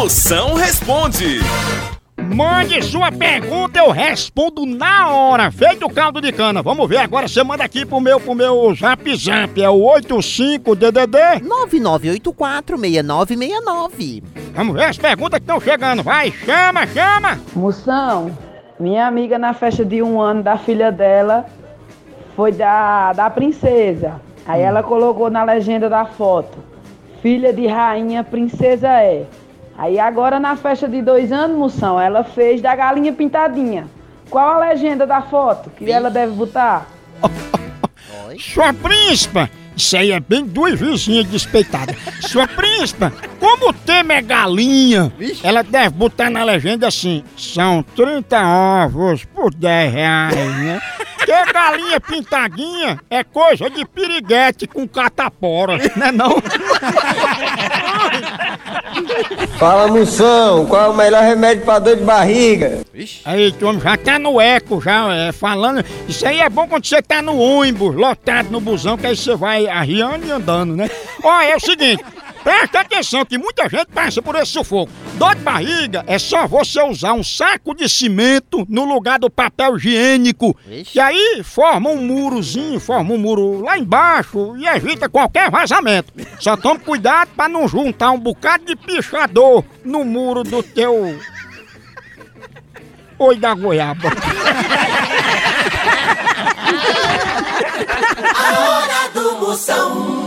Moção responde. Mande sua pergunta, eu respondo na hora. Feito o caldo de cana. Vamos ver agora. Você manda aqui pro meu, pro meu zap zap. É o 85DDD. 9984-6969. Vamos ver as perguntas que estão chegando. Vai, chama, chama. Moção, minha amiga na festa de um ano da filha dela foi da, da princesa. Aí ela colocou na legenda da foto: Filha de rainha, princesa é. Aí agora na festa de dois anos, moção, ela fez da galinha pintadinha. Qual a legenda da foto que ela deve botar? Sua príncipa. Isso aí é bem duas vizinhas despeitadas. Sua príncipa, como o tema é galinha, ela deve botar na legenda assim: são 30 ovos por 10 reais, né? Porque galinha pintadinha é coisa de piriguete com catapora, né não? Fala moção, qual é o melhor remédio pra dor de barriga? Aí, tu homem já tá no eco, já é, falando. Isso aí é bom quando você tá no ônibus, lotado no busão, que aí você vai arriando e andando, né? Ó, é o seguinte. Presta atenção que muita gente passa por esse sufoco. Dor de barriga é só você usar um saco de cimento no lugar do papel higiênico. Vixe. E aí forma um murozinho, forma um muro lá embaixo e evita qualquer vazamento. Só tome cuidado pra não juntar um bocado de pichador no muro do teu. Oi da goiaba. A hora do Moção.